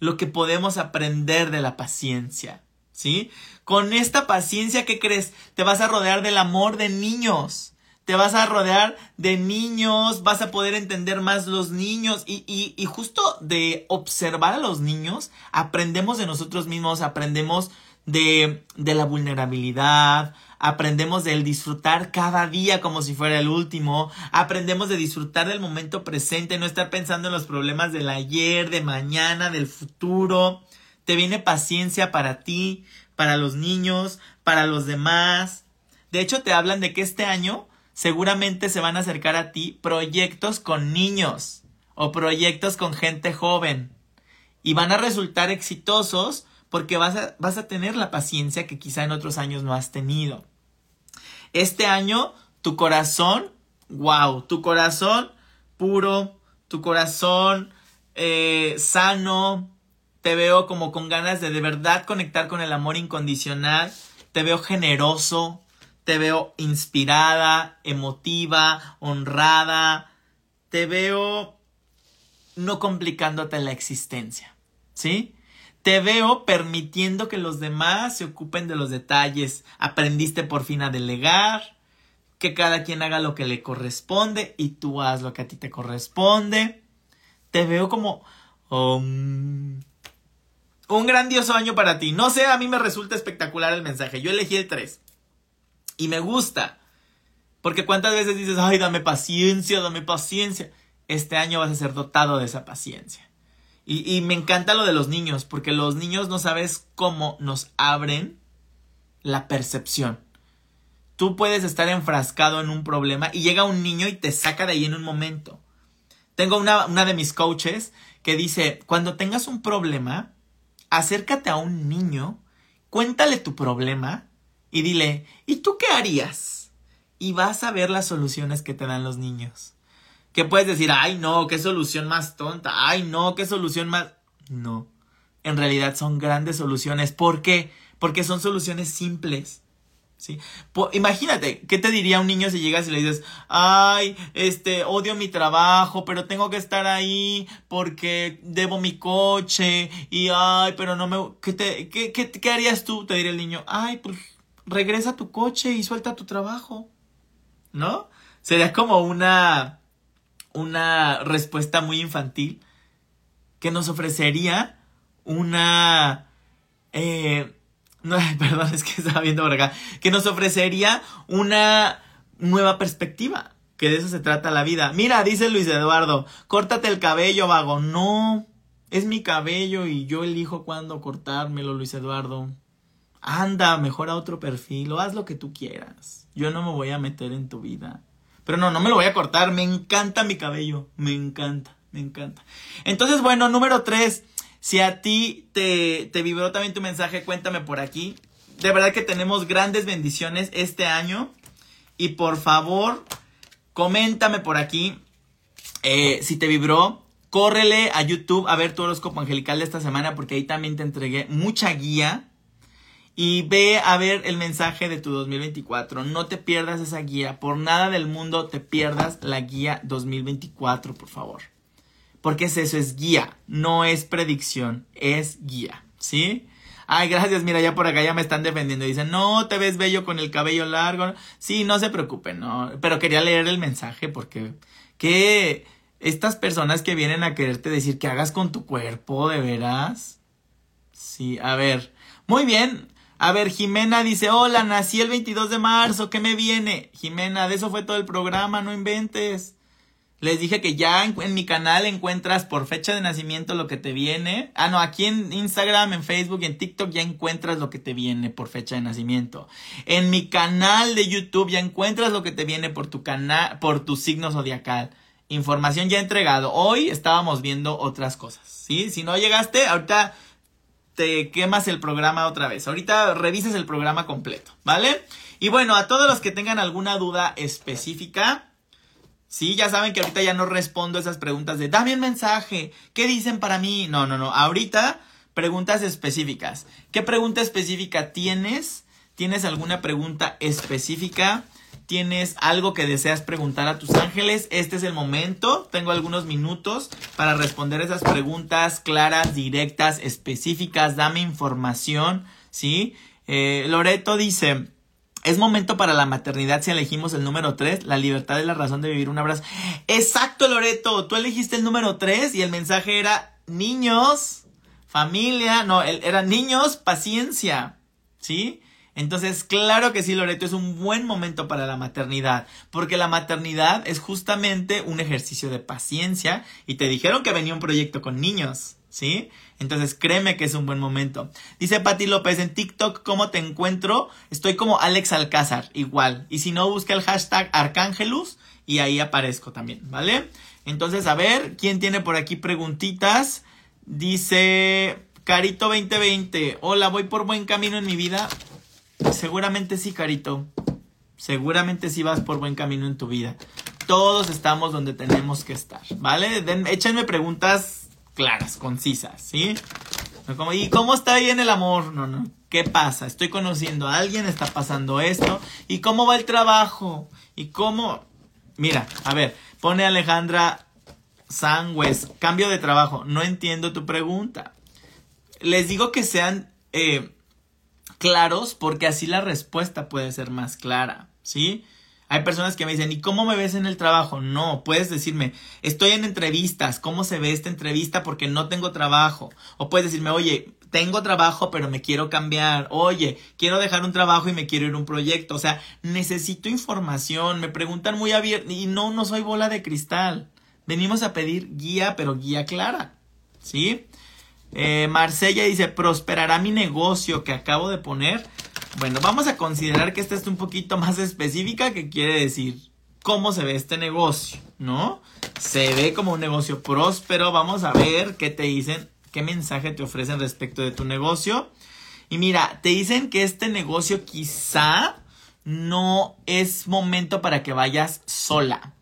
lo que podemos aprender de la paciencia. ¿Sí? Con esta paciencia, ¿qué crees? Te vas a rodear del amor de niños. Te vas a rodear de niños, vas a poder entender más los niños y, y, y justo de observar a los niños, aprendemos de nosotros mismos, aprendemos de, de la vulnerabilidad, aprendemos del disfrutar cada día como si fuera el último, aprendemos de disfrutar del momento presente, no estar pensando en los problemas del ayer, de mañana, del futuro. Te viene paciencia para ti, para los niños, para los demás. De hecho, te hablan de que este año seguramente se van a acercar a ti proyectos con niños. o proyectos con gente joven. Y van a resultar exitosos porque vas a, vas a tener la paciencia que quizá en otros años no has tenido. Este año, tu corazón, wow, tu corazón puro, tu corazón eh, sano, te veo como con ganas de de verdad conectar con el amor incondicional, te veo generoso, te veo inspirada, emotiva, honrada, te veo no complicándote la existencia, ¿sí? Te veo permitiendo que los demás se ocupen de los detalles. Aprendiste por fin a delegar, que cada quien haga lo que le corresponde y tú haz lo que a ti te corresponde. Te veo como um, un grandioso año para ti. No sé, a mí me resulta espectacular el mensaje. Yo elegí el 3. Y me gusta. Porque cuántas veces dices, ay, dame paciencia, dame paciencia. Este año vas a ser dotado de esa paciencia. Y, me encanta lo de los niños, porque los niños no sabes cómo nos abren la percepción. Tú puedes estar enfrascado en un problema y llega un niño y te saca de ahí en un momento. Tengo una, una de mis coaches que dice, cuando tengas un problema, acércate a un niño, cuéntale tu problema y dile, ¿y tú qué harías? Y vas a ver las soluciones que te dan los niños. Que puedes decir, ay no, qué solución más tonta, ay no, qué solución más... No, en realidad son grandes soluciones. ¿Por qué? Porque son soluciones simples. ¿Sí? imagínate, ¿qué te diría un niño si llegas y le dices, ay, este, odio mi trabajo, pero tengo que estar ahí porque debo mi coche y, ay, pero no me... ¿Qué, te, qué, qué, qué harías tú? Te diría el niño, ay, pues regresa tu coche y suelta tu trabajo. ¿No? Sería como una, una respuesta muy infantil que nos ofrecería una... Eh, no, (laughs) perdón, es que estaba viendo por. Que nos ofrecería una nueva perspectiva. Que de eso se trata la vida. Mira, dice Luis Eduardo, córtate el cabello, vago. No, es mi cabello y yo elijo cuándo cortármelo, Luis Eduardo anda, mejora otro perfil o haz lo que tú quieras. Yo no me voy a meter en tu vida. Pero no, no me lo voy a cortar. Me encanta mi cabello. Me encanta, me encanta. Entonces, bueno, número tres. Si a ti te, te vibró también tu mensaje, cuéntame por aquí. De verdad que tenemos grandes bendiciones este año. Y por favor, coméntame por aquí eh, si te vibró. Córrele a YouTube a ver tu horóscopo angelical de esta semana porque ahí también te entregué mucha guía y ve a ver el mensaje de tu 2024. No te pierdas esa guía. Por nada del mundo te pierdas la guía 2024, por favor. Porque es eso, es guía. No es predicción, es guía. ¿Sí? Ay, gracias, mira, ya por acá ya me están defendiendo. Dicen, no, te ves bello con el cabello largo. Sí, no se preocupen, no. Pero quería leer el mensaje porque que estas personas que vienen a quererte decir que hagas con tu cuerpo, de veras. Sí, a ver. Muy bien, a ver, Jimena dice, hola, nací el 22 de marzo, ¿qué me viene? Jimena, de eso fue todo el programa, no inventes. Les dije que ya en, mi canal encuentras por fecha de nacimiento lo que te viene. Ah, no, aquí en Instagram, en Facebook y en TikTok ya encuentras lo que te viene por fecha de nacimiento. En mi canal de YouTube ya encuentras lo que te viene por tu canal, por tu signo zodiacal. Información ya entregado. Hoy estábamos viendo otras cosas, ¿sí? Si no llegaste, ahorita te quemas el programa otra vez. Ahorita revises el programa completo, ¿vale? Y bueno, a todos los que tengan alguna duda específica, sí, ya saben que ahorita ya no respondo esas preguntas de dame un mensaje, ¿qué dicen para mí? No, no, no, ahorita preguntas específicas. ¿Qué pregunta específica tienes? ¿Tienes alguna pregunta específica? Tienes algo que deseas preguntar a tus ángeles, este es el momento. Tengo algunos minutos para responder esas preguntas claras, directas, específicas. Dame información, ¿sí? Eh, Loreto dice, es momento para la maternidad si elegimos el número 3, la libertad es la razón de vivir un abrazo. Exacto, Loreto, tú elegiste el número 3 y el mensaje era niños, familia, no, era niños, paciencia, ¿sí? Entonces, claro que sí, Loreto, es un buen momento para la maternidad, porque la maternidad es justamente un ejercicio de paciencia y te dijeron que venía un proyecto con niños, ¿sí? Entonces, créeme que es un buen momento. Dice Pati López en TikTok, ¿cómo te encuentro? Estoy como Alex Alcázar, igual. Y si no, busca el hashtag Arcángelus y ahí aparezco también, ¿vale? Entonces, a ver, ¿quién tiene por aquí preguntitas? Dice Carito 2020, hola, voy por buen camino en mi vida. Seguramente sí, Carito. Seguramente sí vas por buen camino en tu vida. Todos estamos donde tenemos que estar, ¿vale? échenme preguntas claras, concisas, ¿sí? como, ¿y cómo está bien el amor? No, no. ¿Qué pasa? Estoy conociendo a alguien, está pasando esto. ¿Y cómo va el trabajo? ¿Y cómo? Mira, a ver, pone Alejandra Sangües, cambio de trabajo. No entiendo tu pregunta. Les digo que sean eh, claros porque así la respuesta puede ser más clara, ¿sí? Hay personas que me dicen, ¿y cómo me ves en el trabajo? No, puedes decirme, estoy en entrevistas, ¿cómo se ve esta entrevista? Porque no tengo trabajo. O puedes decirme, oye, tengo trabajo, pero me quiero cambiar. Oye, quiero dejar un trabajo y me quiero ir a un proyecto. O sea, necesito información. Me preguntan muy abierto. Y no, no soy bola de cristal. Venimos a pedir guía, pero guía clara. ¿Sí? Eh, Marsella dice, prosperará mi negocio que acabo de poner. Bueno, vamos a considerar que esta es un poquito más específica, que quiere decir cómo se ve este negocio, ¿no? Se ve como un negocio próspero. Vamos a ver qué te dicen, qué mensaje te ofrecen respecto de tu negocio. Y mira, te dicen que este negocio quizá no es momento para que vayas sola.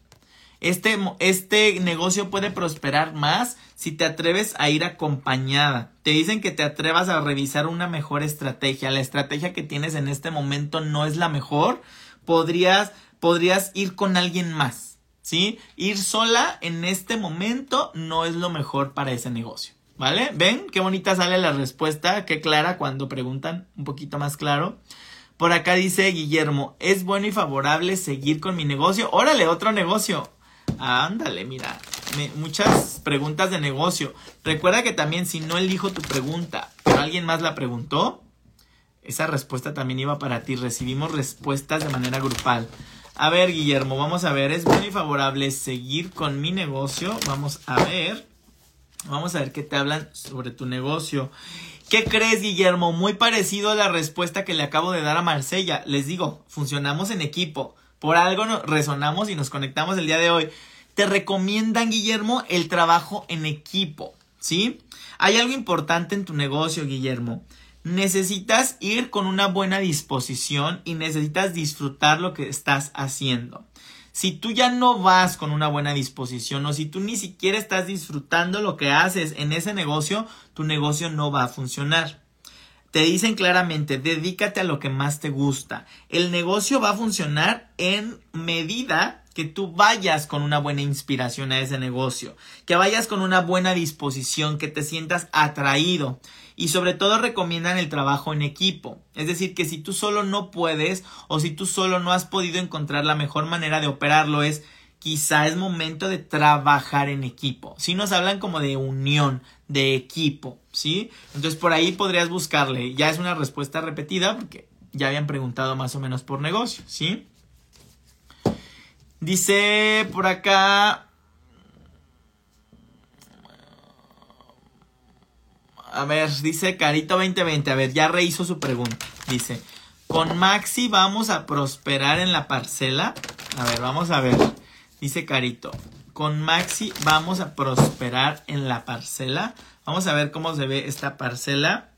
Este, este negocio puede prosperar más si te atreves a ir acompañada. Te dicen que te atrevas a revisar una mejor estrategia. La estrategia que tienes en este momento no es la mejor. Podrías, podrías ir con alguien más. ¿Sí? Ir sola en este momento no es lo mejor para ese negocio. ¿Vale? ¿Ven? Qué bonita sale la respuesta, qué clara cuando preguntan, un poquito más claro. Por acá dice Guillermo, ¿es bueno y favorable seguir con mi negocio? Órale, otro negocio. Ándale, mira, muchas preguntas de negocio. Recuerda que también si no elijo tu pregunta, pero alguien más la preguntó, esa respuesta también iba para ti. Recibimos respuestas de manera grupal. A ver, Guillermo, vamos a ver, es muy favorable seguir con mi negocio. Vamos a ver, vamos a ver qué te hablan sobre tu negocio. ¿Qué crees, Guillermo? Muy parecido a la respuesta que le acabo de dar a Marsella. Les digo, funcionamos en equipo. Por algo resonamos y nos conectamos el día de hoy. Te recomiendan, Guillermo, el trabajo en equipo, ¿sí? Hay algo importante en tu negocio, Guillermo. Necesitas ir con una buena disposición y necesitas disfrutar lo que estás haciendo. Si tú ya no vas con una buena disposición o si tú ni siquiera estás disfrutando lo que haces en ese negocio, tu negocio no va a funcionar. Te dicen claramente, dedícate a lo que más te gusta. El negocio va a funcionar en medida que tú vayas con una buena inspiración a ese negocio, que vayas con una buena disposición, que te sientas atraído y sobre todo recomiendan el trabajo en equipo. Es decir, que si tú solo no puedes o si tú solo no has podido encontrar la mejor manera de operarlo es quizá es momento de trabajar en equipo. Si nos hablan como de unión, de equipo, ¿sí? Entonces por ahí podrías buscarle. Ya es una respuesta repetida porque ya habían preguntado más o menos por negocio, ¿sí? Dice por acá... A ver, dice Carito 2020. A ver, ya rehizo su pregunta. Dice, ¿con Maxi vamos a prosperar en la parcela? A ver, vamos a ver. Dice Carito, con Maxi vamos a prosperar en la parcela. Vamos a ver cómo se ve esta parcela.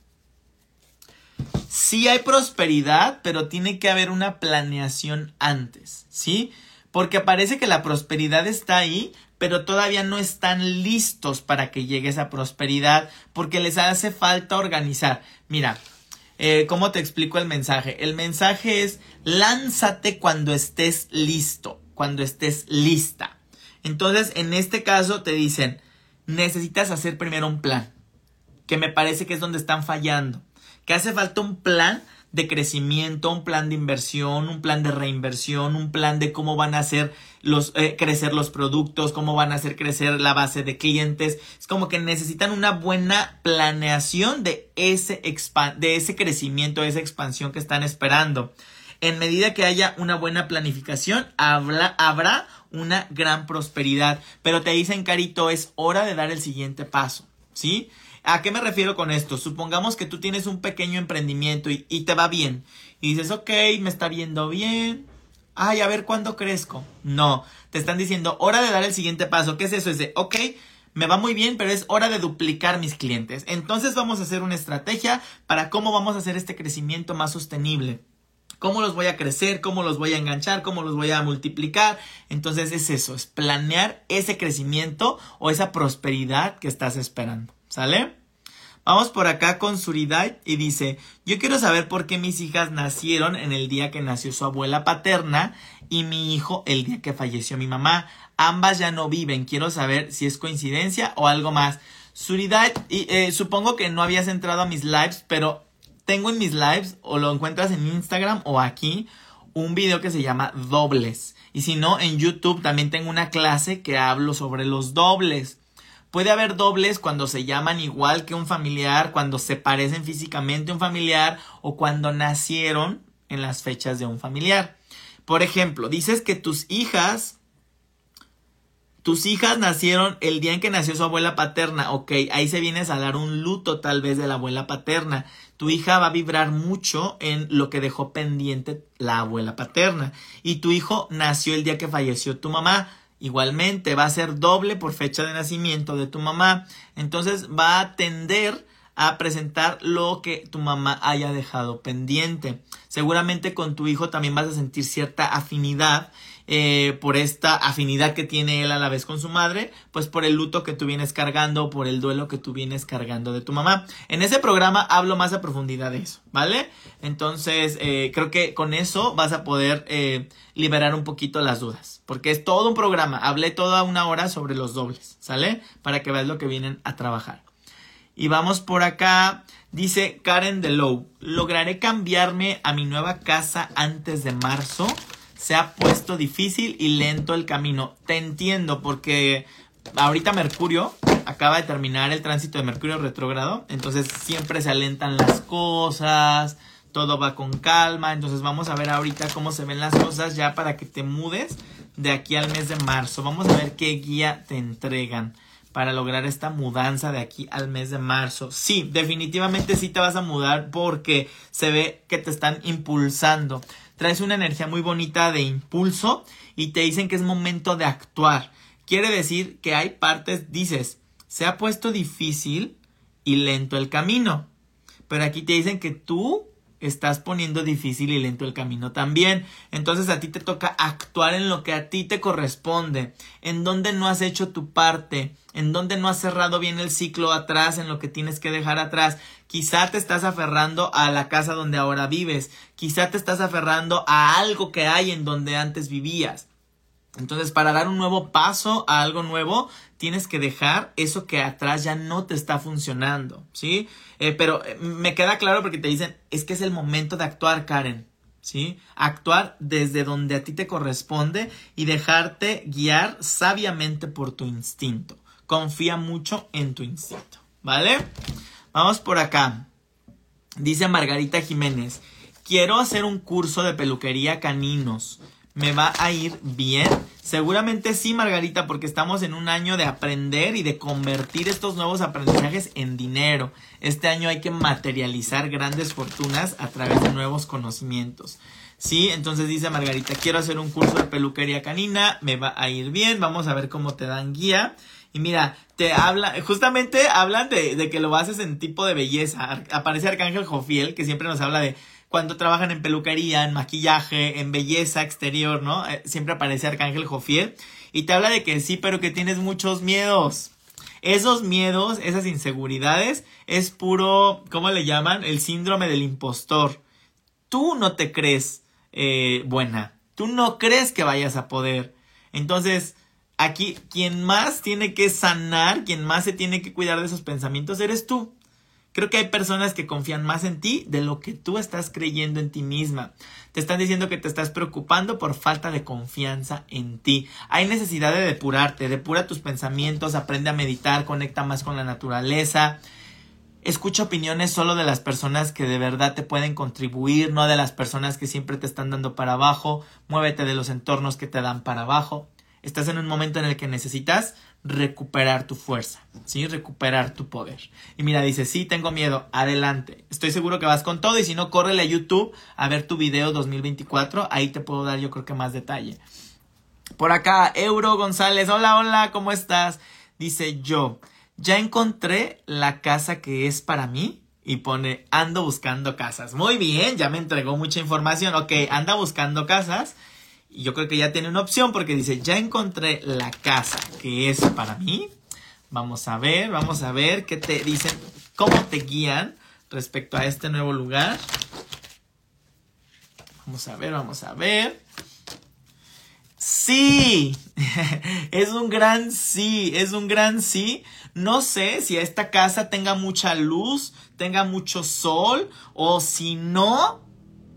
Sí hay prosperidad, pero tiene que haber una planeación antes, ¿sí? Porque parece que la prosperidad está ahí, pero todavía no están listos para que llegue esa prosperidad, porque les hace falta organizar. Mira, eh, ¿cómo te explico el mensaje? El mensaje es lánzate cuando estés listo cuando estés lista. Entonces, en este caso te dicen, necesitas hacer primero un plan, que me parece que es donde están fallando, que hace falta un plan de crecimiento, un plan de inversión, un plan de reinversión, un plan de cómo van a hacer los, eh, crecer los productos, cómo van a hacer crecer la base de clientes. Es como que necesitan una buena planeación de ese, de ese crecimiento, de esa expansión que están esperando en medida que haya una buena planificación, habrá una gran prosperidad. Pero te dicen, Carito, es hora de dar el siguiente paso, ¿sí? ¿A qué me refiero con esto? Supongamos que tú tienes un pequeño emprendimiento y, y te va bien. Y dices, ok, me está viendo bien, ay, a ver cuándo crezco. No, te están diciendo, hora de dar el siguiente paso. ¿Qué es eso? Es de, ok, me va muy bien, pero es hora de duplicar mis clientes. Entonces vamos a hacer una estrategia para cómo vamos a hacer este crecimiento más sostenible. ¿Cómo los voy a crecer? ¿Cómo los voy a enganchar? ¿Cómo los voy a multiplicar? Entonces es eso, es planear ese crecimiento o esa prosperidad que estás esperando. ¿Sale? Vamos por acá con Suridai y dice, yo quiero saber por qué mis hijas nacieron en el día que nació su abuela paterna y mi hijo el día que falleció mi mamá. Ambas ya no viven. Quiero saber si es coincidencia o algo más. Suridai, y, eh, supongo que no habías entrado a mis lives, pero tengo en mis lives o lo encuentras en Instagram o aquí un video que se llama dobles. Y si no, en YouTube también tengo una clase que hablo sobre los dobles. Puede haber dobles cuando se llaman igual que un familiar, cuando se parecen físicamente a un familiar o cuando nacieron en las fechas de un familiar. Por ejemplo, dices que tus hijas, tus hijas nacieron el día en que nació su abuela paterna. Ok, ahí se vienes a dar un luto tal vez de la abuela paterna. Tu hija va a vibrar mucho en lo que dejó pendiente la abuela paterna. Y tu hijo nació el día que falleció tu mamá Igualmente va a ser doble por fecha de nacimiento de tu mamá. Entonces va a tender a presentar lo que tu mamá haya dejado pendiente. Seguramente con tu hijo también vas a sentir cierta afinidad eh, por esta afinidad que tiene él a la vez con su madre, pues por el luto que tú vienes cargando, por el duelo que tú vienes cargando de tu mamá. En ese programa hablo más a profundidad de eso, ¿vale? Entonces, eh, creo que con eso vas a poder eh, liberar un poquito las dudas, porque es todo un programa. Hablé toda una hora sobre los dobles, ¿sale? Para que veas lo que vienen a trabajar. Y vamos por acá. Dice Karen DeLow, lograré cambiarme a mi nueva casa antes de marzo se ha puesto difícil y lento el camino. Te entiendo porque ahorita Mercurio acaba de terminar el tránsito de Mercurio retrógrado, entonces siempre se alentan las cosas, todo va con calma, entonces vamos a ver ahorita cómo se ven las cosas ya para que te mudes de aquí al mes de marzo. Vamos a ver qué guía te entregan para lograr esta mudanza de aquí al mes de marzo. Sí, definitivamente sí te vas a mudar porque se ve que te están impulsando traes una energía muy bonita de impulso y te dicen que es momento de actuar. Quiere decir que hay partes, dices, se ha puesto difícil y lento el camino. Pero aquí te dicen que tú estás poniendo difícil y lento el camino también. Entonces a ti te toca actuar en lo que a ti te corresponde, en donde no has hecho tu parte, en donde no has cerrado bien el ciclo atrás, en lo que tienes que dejar atrás. Quizá te estás aferrando a la casa donde ahora vives, quizá te estás aferrando a algo que hay en donde antes vivías. Entonces, para dar un nuevo paso a algo nuevo, tienes que dejar eso que atrás ya no te está funcionando, ¿sí? Eh, pero eh, me queda claro porque te dicen, es que es el momento de actuar, Karen, ¿sí? Actuar desde donde a ti te corresponde y dejarte guiar sabiamente por tu instinto. Confía mucho en tu instinto, ¿vale? Vamos por acá. Dice Margarita Jiménez, quiero hacer un curso de peluquería caninos me va a ir bien? Seguramente sí, Margarita, porque estamos en un año de aprender y de convertir estos nuevos aprendizajes en dinero. Este año hay que materializar grandes fortunas a través de nuevos conocimientos. Sí, entonces dice Margarita, quiero hacer un curso de peluquería canina, me va a ir bien, vamos a ver cómo te dan guía. Y mira, te habla, justamente hablan de, de que lo haces en tipo de belleza. Aparece Arcángel Jofiel, que siempre nos habla de cuando trabajan en peluquería, en maquillaje, en belleza exterior, ¿no? Eh, siempre aparece Arcángel Jofiel y te habla de que sí, pero que tienes muchos miedos. Esos miedos, esas inseguridades, es puro, ¿cómo le llaman? El síndrome del impostor. Tú no te crees eh, buena. Tú no crees que vayas a poder. Entonces, aquí, quien más tiene que sanar, quien más se tiene que cuidar de esos pensamientos, eres tú. Creo que hay personas que confían más en ti de lo que tú estás creyendo en ti misma. Te están diciendo que te estás preocupando por falta de confianza en ti. Hay necesidad de depurarte, depura tus pensamientos, aprende a meditar, conecta más con la naturaleza. Escucha opiniones solo de las personas que de verdad te pueden contribuir, no de las personas que siempre te están dando para abajo. Muévete de los entornos que te dan para abajo. Estás en un momento en el que necesitas recuperar tu fuerza, ¿sí? Recuperar tu poder. Y mira, dice, sí, tengo miedo, adelante. Estoy seguro que vas con todo y si no, córrele a YouTube a ver tu video 2024, ahí te puedo dar yo creo que más detalle. Por acá, Euro González, hola, hola, ¿cómo estás? Dice yo, ya encontré la casa que es para mí y pone, ando buscando casas. Muy bien, ya me entregó mucha información. Ok, anda buscando casas yo creo que ya tiene una opción porque dice, ya encontré la casa que es para mí. Vamos a ver, vamos a ver qué te dicen, cómo te guían respecto a este nuevo lugar. Vamos a ver, vamos a ver. Sí, (laughs) es un gran sí, es un gran sí. No sé si esta casa tenga mucha luz, tenga mucho sol o si no,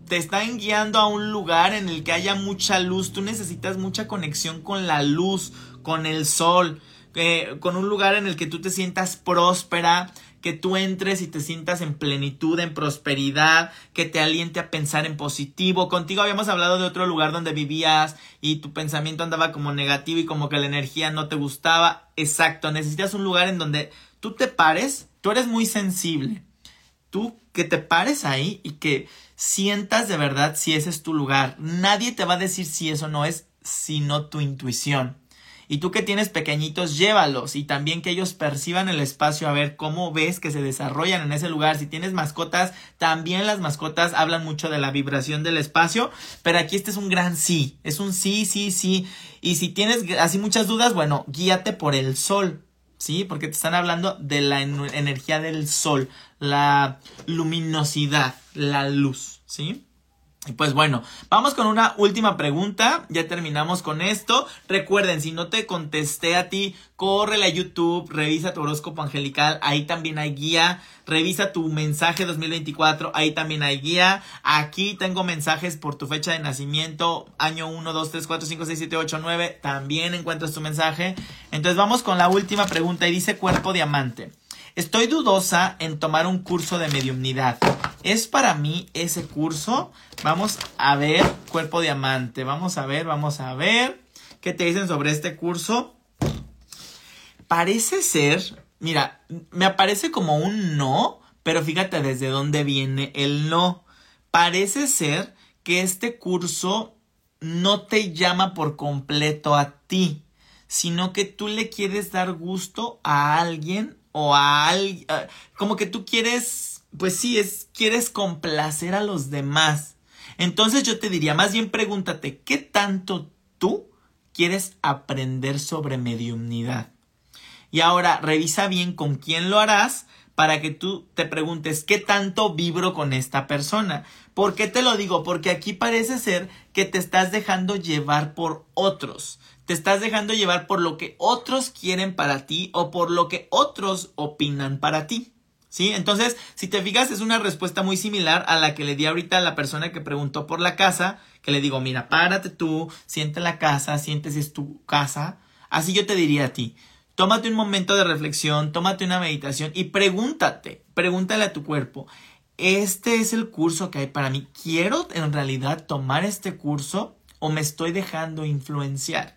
te están guiando a un lugar en el que haya mucha luz. Tú necesitas mucha conexión con la luz, con el sol, eh, con un lugar en el que tú te sientas próspera, que tú entres y te sientas en plenitud, en prosperidad, que te aliente a pensar en positivo. Contigo habíamos hablado de otro lugar donde vivías y tu pensamiento andaba como negativo y como que la energía no te gustaba. Exacto, necesitas un lugar en donde tú te pares, tú eres muy sensible. Tú que te pares ahí y que sientas de verdad si ese es tu lugar. Nadie te va a decir si eso no es, sino tu intuición. Y tú que tienes pequeñitos, llévalos y también que ellos perciban el espacio a ver cómo ves que se desarrollan en ese lugar. Si tienes mascotas, también las mascotas hablan mucho de la vibración del espacio, pero aquí este es un gran sí, es un sí, sí, sí. Y si tienes así muchas dudas, bueno, guíate por el sol, ¿sí? Porque te están hablando de la energía del sol, la luminosidad, la luz, ¿sí? Y pues bueno, vamos con una última pregunta. Ya terminamos con esto. Recuerden, si no te contesté a ti, córrele a YouTube, revisa tu horóscopo angelical. Ahí también hay guía. Revisa tu mensaje 2024. Ahí también hay guía. Aquí tengo mensajes por tu fecha de nacimiento. Año 1, 2, 3, 4, 5, 6, 7, 8, 9. También encuentras tu mensaje. Entonces vamos con la última pregunta y dice cuerpo diamante. Estoy dudosa en tomar un curso de mediumnidad. ¿Es para mí ese curso? Vamos a ver, cuerpo diamante. Vamos a ver, vamos a ver. ¿Qué te dicen sobre este curso? Parece ser, mira, me aparece como un no, pero fíjate desde dónde viene el no. Parece ser que este curso no te llama por completo a ti, sino que tú le quieres dar gusto a alguien o a alguien, como que tú quieres, pues sí, es, quieres complacer a los demás. Entonces yo te diría, más bien pregúntate, ¿qué tanto tú quieres aprender sobre mediumnidad? Y ahora revisa bien con quién lo harás para que tú te preguntes qué tanto vibro con esta persona. ¿Por qué te lo digo? Porque aquí parece ser que te estás dejando llevar por otros te estás dejando llevar por lo que otros quieren para ti o por lo que otros opinan para ti. ¿Sí? Entonces, si te fijas, es una respuesta muy similar a la que le di ahorita a la persona que preguntó por la casa, que le digo, mira, párate tú, siente la casa, siente si es tu casa. Así yo te diría a ti, tómate un momento de reflexión, tómate una meditación y pregúntate, pregúntale a tu cuerpo, ¿este es el curso que hay para mí? ¿Quiero en realidad tomar este curso o me estoy dejando influenciar?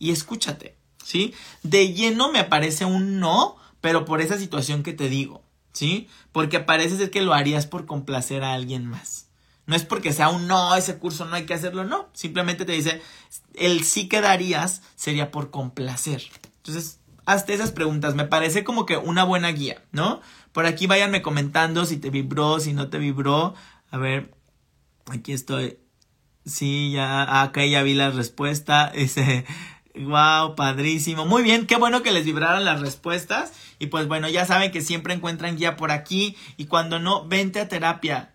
Y escúchate, ¿sí? De lleno me aparece un no, pero por esa situación que te digo, ¿sí? Porque parece ser que lo harías por complacer a alguien más. No es porque sea un no, ese curso no hay que hacerlo, no. Simplemente te dice, el sí que darías sería por complacer. Entonces, hazte esas preguntas. Me parece como que una buena guía, ¿no? Por aquí váyanme comentando si te vibró, si no te vibró. A ver, aquí estoy. Sí, ya, acá ya vi la respuesta. (laughs) Dice, Wow, padrísimo. Muy bien, qué bueno que les vibraron las respuestas. Y pues bueno, ya saben que siempre encuentran guía por aquí. Y cuando no, vente a terapia.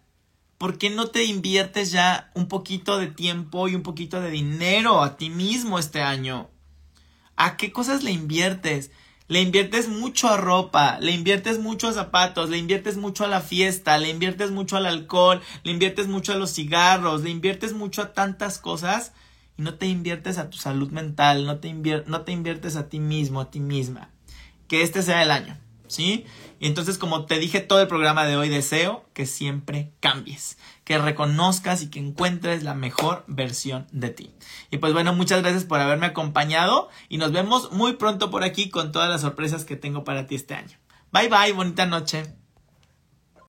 ¿Por qué no te inviertes ya un poquito de tiempo y un poquito de dinero a ti mismo este año? ¿A qué cosas le inviertes? Le inviertes mucho a ropa, le inviertes mucho a zapatos, le inviertes mucho a la fiesta, le inviertes mucho al alcohol, le inviertes mucho a los cigarros, le inviertes mucho a tantas cosas y no te inviertes a tu salud mental, no te, no te inviertes a ti mismo, a ti misma. Que este sea el año. ¿sí? Y entonces, como te dije todo el programa de hoy, deseo que siempre cambies, que reconozcas y que encuentres la mejor versión de ti. Y pues bueno, muchas gracias por haberme acompañado y nos vemos muy pronto por aquí con todas las sorpresas que tengo para ti este año. Bye bye, bonita noche.